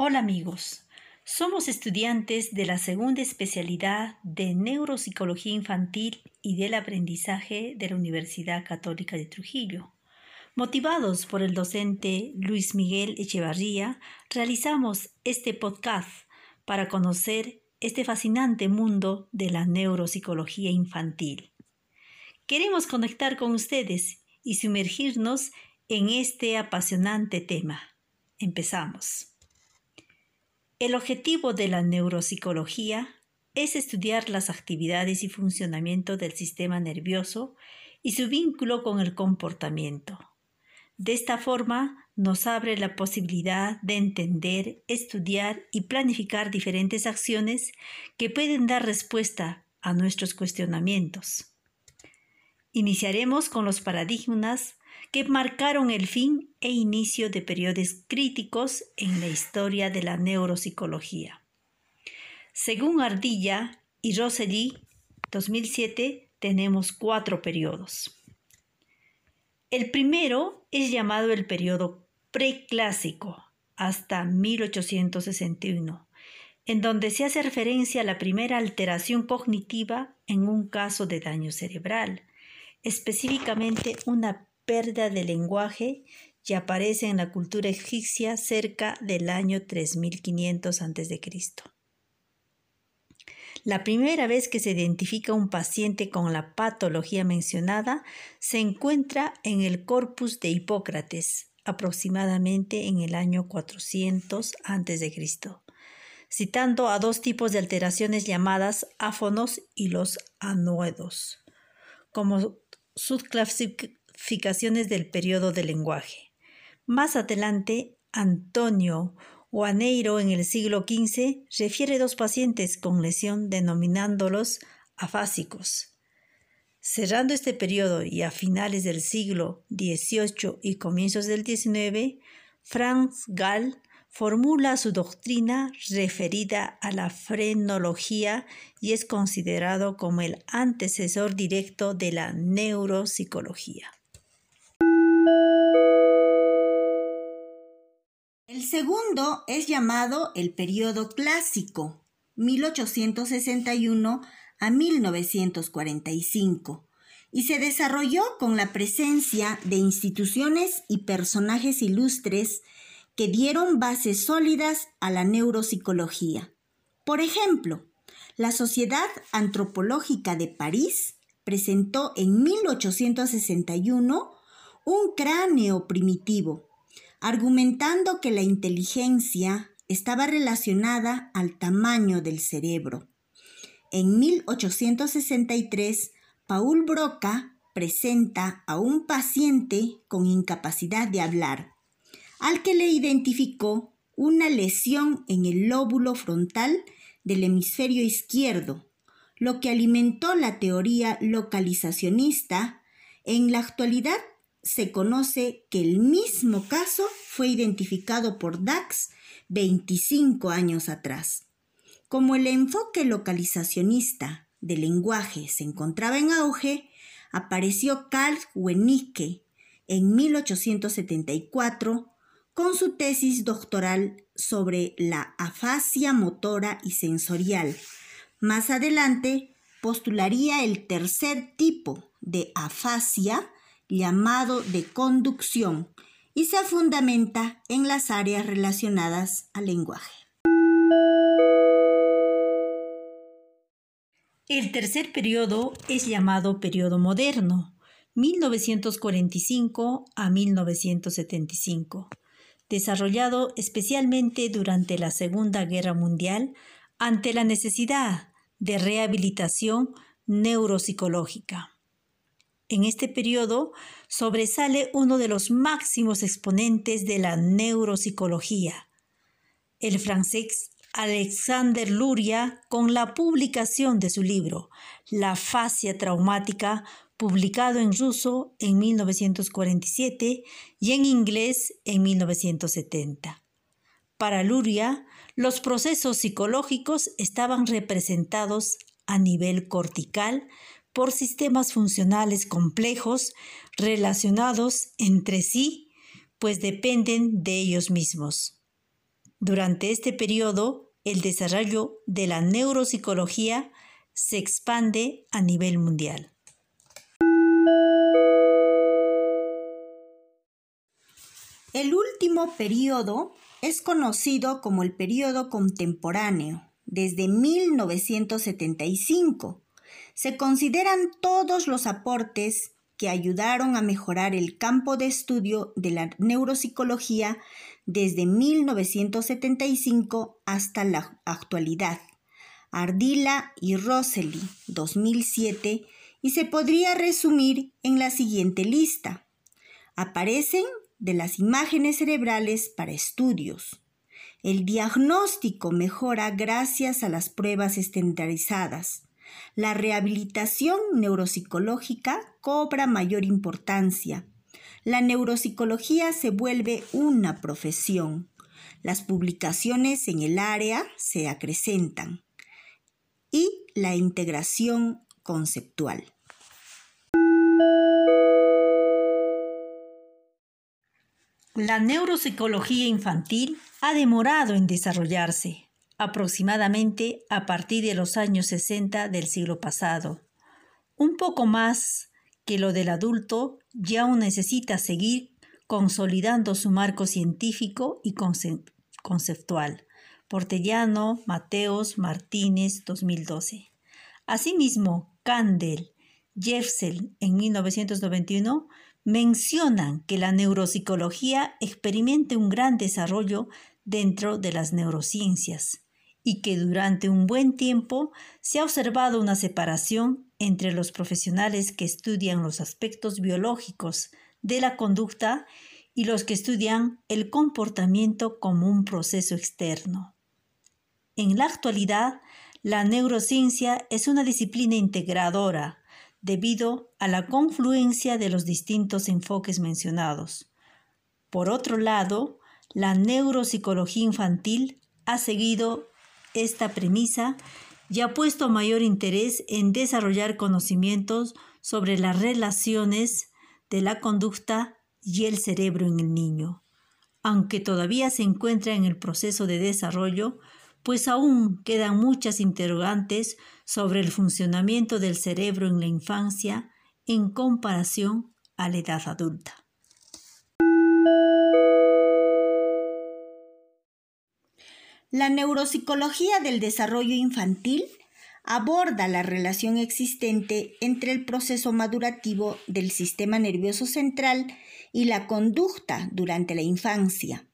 Hola amigos, somos estudiantes de la segunda especialidad de Neuropsicología Infantil y del Aprendizaje de la Universidad Católica de Trujillo. Motivados por el docente Luis Miguel Echevarría, realizamos este podcast para conocer este fascinante mundo de la neuropsicología infantil. Queremos conectar con ustedes y sumergirnos en este apasionante tema. Empezamos. El objetivo de la neuropsicología es estudiar las actividades y funcionamiento del sistema nervioso y su vínculo con el comportamiento. De esta forma, nos abre la posibilidad de entender, estudiar y planificar diferentes acciones que pueden dar respuesta a nuestros cuestionamientos. Iniciaremos con los paradigmas que marcaron el fin e inicio de periodos críticos en la historia de la neuropsicología. Según Ardilla y Rosely, 2007, tenemos cuatro periodos. El primero es llamado el periodo preclásico, hasta 1861, en donde se hace referencia a la primera alteración cognitiva en un caso de daño cerebral, específicamente una pérdida de lenguaje y aparece en la cultura egipcia cerca del año 3500 a.C. La primera vez que se identifica un paciente con la patología mencionada se encuentra en el corpus de Hipócrates, aproximadamente en el año 400 a.C., citando a dos tipos de alteraciones llamadas áfonos y los anuedos, como subclasificaciones del periodo del lenguaje. Más adelante, Antonio Oaneiro en el siglo XV refiere dos pacientes con lesión denominándolos afásicos. Cerrando este periodo y a finales del siglo XVIII y comienzos del XIX, Franz Gall formula su doctrina referida a la frenología y es considerado como el antecesor directo de la neuropsicología. El segundo es llamado el periodo clásico, 1861 a 1945, y se desarrolló con la presencia de instituciones y personajes ilustres que dieron bases sólidas a la neuropsicología. Por ejemplo, la Sociedad Antropológica de París presentó en 1861 un cráneo primitivo argumentando que la inteligencia estaba relacionada al tamaño del cerebro. En 1863, Paul Broca presenta a un paciente con incapacidad de hablar, al que le identificó una lesión en el lóbulo frontal del hemisferio izquierdo, lo que alimentó la teoría localizacionista. En la actualidad se conoce que el mismo caso fue identificado por Dax 25 años atrás. Como el enfoque localizacionista del lenguaje se encontraba en auge, apareció Carl Wernicke en 1874 con su tesis doctoral sobre la afasia motora y sensorial. Más adelante postularía el tercer tipo de afasia llamado de conducción y se fundamenta en las áreas relacionadas al lenguaje. El tercer periodo es llamado periodo moderno, 1945 a 1975, desarrollado especialmente durante la Segunda Guerra Mundial ante la necesidad de rehabilitación neuropsicológica. En este periodo sobresale uno de los máximos exponentes de la neuropsicología, el francés Alexander Luria, con la publicación de su libro La fascia traumática, publicado en ruso en 1947 y en inglés en 1970. Para Luria, los procesos psicológicos estaban representados a nivel cortical por sistemas funcionales complejos relacionados entre sí, pues dependen de ellos mismos. Durante este periodo, el desarrollo de la neuropsicología se expande a nivel mundial. El último periodo es conocido como el periodo contemporáneo, desde 1975. Se consideran todos los aportes que ayudaron a mejorar el campo de estudio de la neuropsicología desde 1975 hasta la actualidad. Ardila y Rosely, 2007, y se podría resumir en la siguiente lista. Aparecen de las imágenes cerebrales para estudios. El diagnóstico mejora gracias a las pruebas estandarizadas. La rehabilitación neuropsicológica cobra mayor importancia. La neuropsicología se vuelve una profesión. Las publicaciones en el área se acrecentan. Y la integración conceptual. La neuropsicología infantil ha demorado en desarrollarse, aproximadamente a partir de los años 60 del siglo pasado. Un poco más que lo del adulto, ya aún necesita seguir consolidando su marco científico y conceptual. Portellano, Mateos, Martínez, 2012. Asimismo, Kandel, Jeffsel, en 1991, mencionan que la neuropsicología experimenta un gran desarrollo dentro de las neurociencias y que durante un buen tiempo se ha observado una separación entre los profesionales que estudian los aspectos biológicos de la conducta y los que estudian el comportamiento como un proceso externo. En la actualidad, la neurociencia es una disciplina integradora debido a la confluencia de los distintos enfoques mencionados. Por otro lado, la neuropsicología infantil ha seguido esta premisa y ha puesto mayor interés en desarrollar conocimientos sobre las relaciones de la conducta y el cerebro en el niño. Aunque todavía se encuentra en el proceso de desarrollo, pues aún quedan muchas interrogantes sobre el funcionamiento del cerebro en la infancia en comparación a la edad adulta. La neuropsicología del desarrollo infantil aborda la relación existente entre el proceso madurativo del sistema nervioso central y la conducta durante la infancia.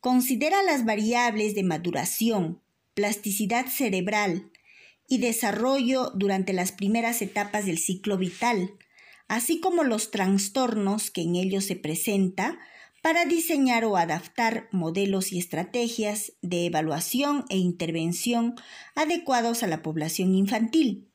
Considera las variables de maduración, plasticidad cerebral y desarrollo durante las primeras etapas del ciclo vital, así como los trastornos que en ellos se presenta para diseñar o adaptar modelos y estrategias de evaluación e intervención adecuados a la población infantil.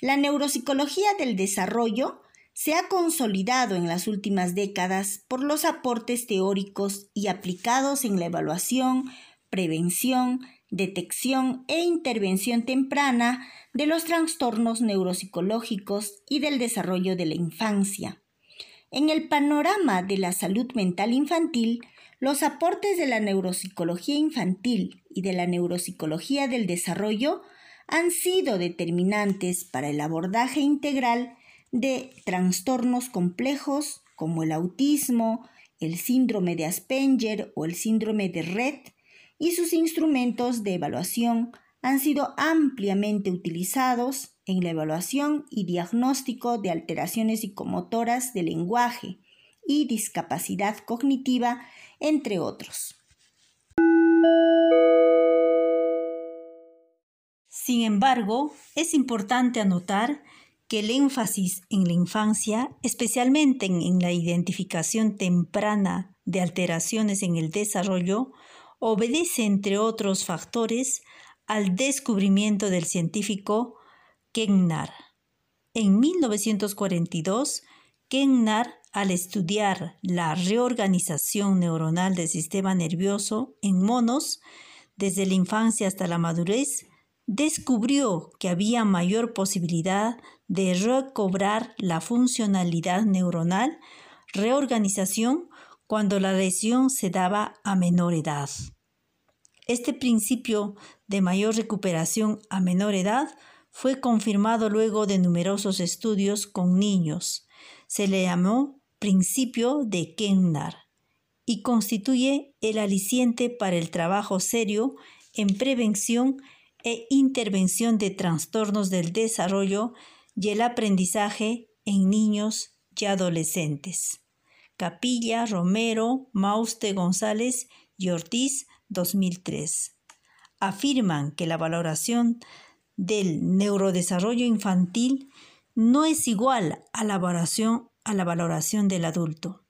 La neuropsicología del desarrollo se ha consolidado en las últimas décadas por los aportes teóricos y aplicados en la evaluación, prevención, detección e intervención temprana de los trastornos neuropsicológicos y del desarrollo de la infancia. En el panorama de la salud mental infantil, los aportes de la neuropsicología infantil y de la neuropsicología del desarrollo han sido determinantes para el abordaje integral de trastornos complejos como el autismo, el síndrome de Asperger o el síndrome de Rett y sus instrumentos de evaluación han sido ampliamente utilizados en la evaluación y diagnóstico de alteraciones psicomotoras del lenguaje y discapacidad cognitiva, entre otros. Sin embargo, es importante anotar que el énfasis en la infancia, especialmente en, la identificación temprana de alteraciones en el desarrollo, obedece, entre otros factores, al descubrimiento del científico Kennar. En 1942, Kennar, al estudiar la reorganización neuronal del sistema nervioso en monos, desde la infancia hasta la madurez, descubrió que había mayor posibilidad de recobrar la funcionalidad neuronal, reorganización, cuando la lesión se daba a menor edad. Este principio de mayor recuperación a menor edad fue confirmado luego de numerosos estudios con niños. Se le llamó principio de Kennar y constituye el aliciente para el trabajo serio en prevención e intervención de trastornos del desarrollo y el aprendizaje en niños y adolescentes. Capilla, Romero, Mauste González y Ortiz, 2003. Afirman que la valoración del neurodesarrollo infantil no es igual a la valoración, a la valoración del adulto.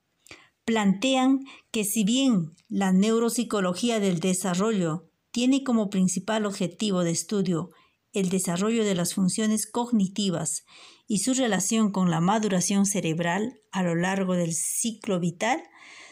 Plantean que si bien la neuropsicología del desarrollo tiene como principal objetivo de estudio el desarrollo de las funciones cognitivas y su relación con la maduración cerebral a lo largo del ciclo vital,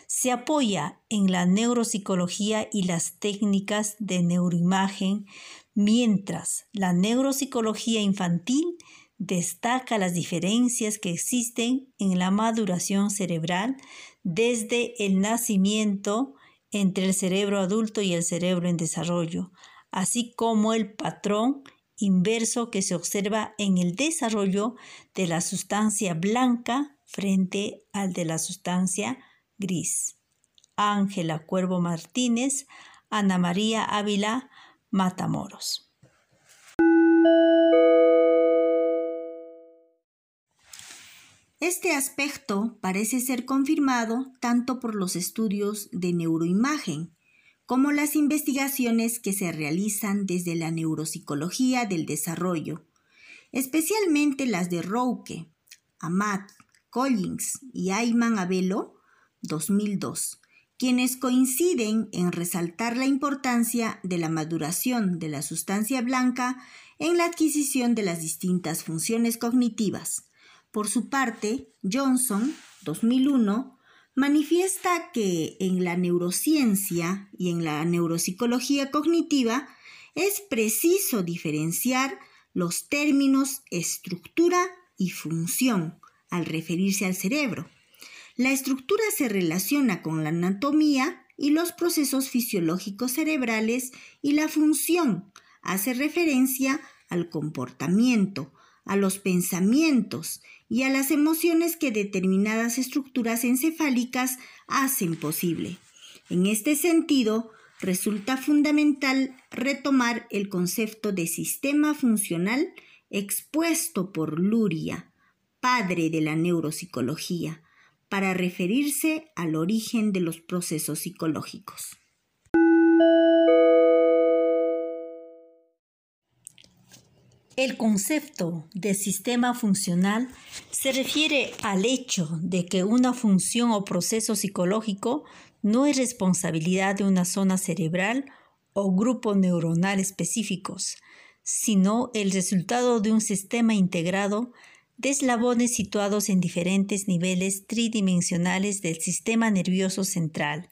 se apoya en la neuropsicología y las técnicas de neuroimagen, mientras la neuropsicología infantil destaca las diferencias que existen en la maduración cerebral desde el nacimiento entre el cerebro adulto y el cerebro en desarrollo, así como el patrón inverso que se observa en el desarrollo de la sustancia blanca frente al de la sustancia gris. Ángela Cuervo Martínez, Ana María Ávila Matamoros. Este aspecto parece ser confirmado tanto por los estudios de neuroimagen como las investigaciones que se realizan desde la neuropsicología del desarrollo, especialmente las de Rouke, Amat, Collins y Ayman Abelo, 2002, quienes coinciden en resaltar la importancia de la maduración de la sustancia blanca en la adquisición de las distintas funciones cognitivas, por su parte, Johnson, 2001, manifiesta que en la neurociencia y en la neuropsicología cognitiva es preciso diferenciar los términos estructura y función al referirse al cerebro. La estructura se relaciona con la anatomía y los procesos fisiológicos cerebrales y la función hace referencia al comportamiento, a los pensamientos y a las emociones que determinadas estructuras encefálicas hacen posible. En este sentido, resulta fundamental retomar el concepto de sistema funcional expuesto por Luria, padre de la neuropsicología, para referirse al origen de los procesos psicológicos. El concepto de sistema funcional se refiere al hecho de que una función o proceso psicológico no es responsabilidad de una zona cerebral o grupo neuronal específicos, sino el resultado de un sistema integrado de eslabones situados en diferentes niveles tridimensionales del sistema nervioso central.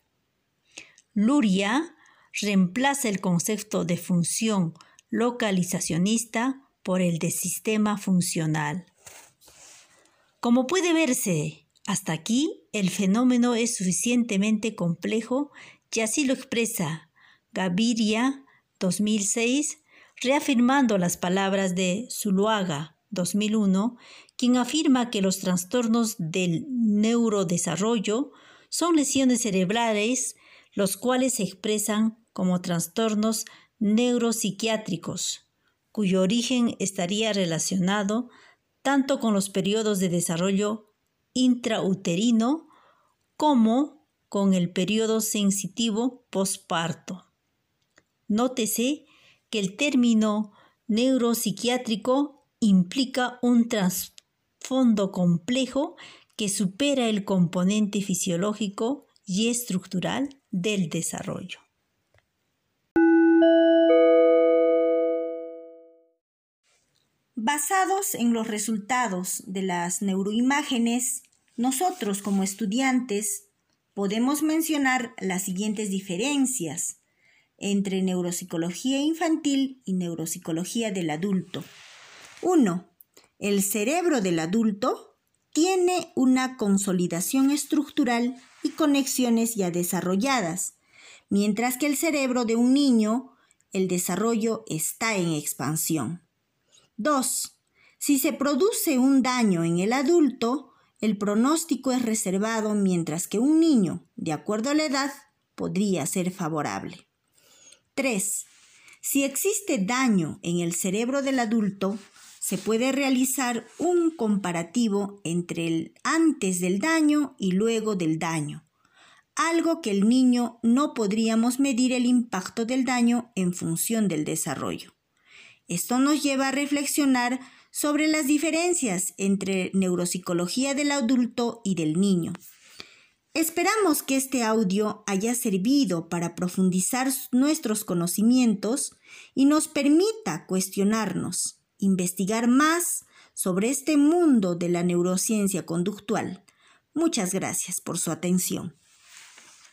Luria reemplaza el concepto de función localizacionista por el de sistema funcional. Como puede verse, hasta aquí el fenómeno es suficientemente complejo y así lo expresa Gaviria 2006, reafirmando las palabras de Zuluaga 2001, quien afirma que los trastornos del neurodesarrollo son lesiones cerebrales, los cuales se expresan como trastornos neuropsiquiátricos, cuyo origen estaría relacionado tanto con los periodos de desarrollo intrauterino como con el periodo sensitivo posparto. Nótese que el término neuropsiquiátrico implica un trasfondo complejo que supera el componente fisiológico y estructural del desarrollo. Basados en los resultados de las neuroimágenes, nosotros como estudiantes podemos mencionar las siguientes diferencias entre neuropsicología infantil y neuropsicología del adulto. 1. El cerebro del adulto tiene una consolidación estructural y conexiones ya desarrolladas, mientras que el cerebro de un niño, el desarrollo está en expansión. 2. Si se produce un daño en el adulto, el pronóstico es reservado mientras que un niño, de acuerdo a la edad, podría ser favorable. 3. Si existe daño en el cerebro del adulto, se puede realizar un comparativo entre el antes del daño y luego del daño, algo que el niño no podríamos medir el impacto del daño en función del desarrollo. Esto nos lleva a reflexionar sobre las diferencias entre neuropsicología del adulto y del niño. Esperamos que este audio haya servido para profundizar nuestros conocimientos y nos permita cuestionarnos, investigar más sobre este mundo de la neurociencia conductual. Muchas gracias por su atención.